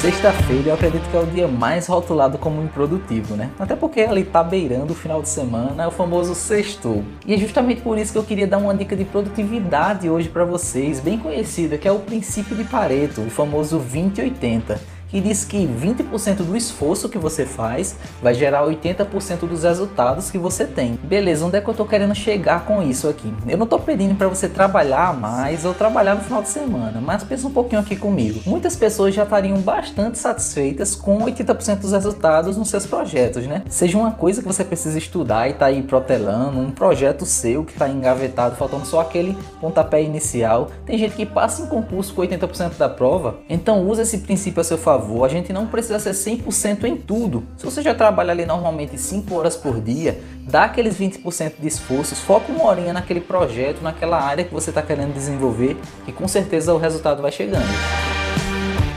Sexta-feira eu acredito que é o dia mais rotulado como improdutivo, né? Até porque ele tá beirando o final de semana, é o famoso sextou. E é justamente por isso que eu queria dar uma dica de produtividade hoje para vocês, bem conhecida, que é o princípio de Pareto, o famoso 2080 que diz que 20% do esforço que você faz vai gerar 80% dos resultados que você tem. Beleza, onde é que eu tô querendo chegar com isso aqui? Eu não tô pedindo para você trabalhar mais ou trabalhar no final de semana, mas pensa um pouquinho aqui comigo. Muitas pessoas já estariam bastante satisfeitas com 80% dos resultados nos seus projetos, né? Seja uma coisa que você precisa estudar e tá aí protelando, um projeto seu que tá engavetado, faltando só aquele pontapé inicial. Tem gente que passa em concurso com 80% da prova, então usa esse princípio a seu favor favor, a gente não precisa ser 100% em tudo. Se você já trabalha ali normalmente 5 horas por dia, dá aqueles 20% de esforço, foca uma horinha naquele projeto, naquela área que você está querendo desenvolver, e com certeza o resultado vai chegando.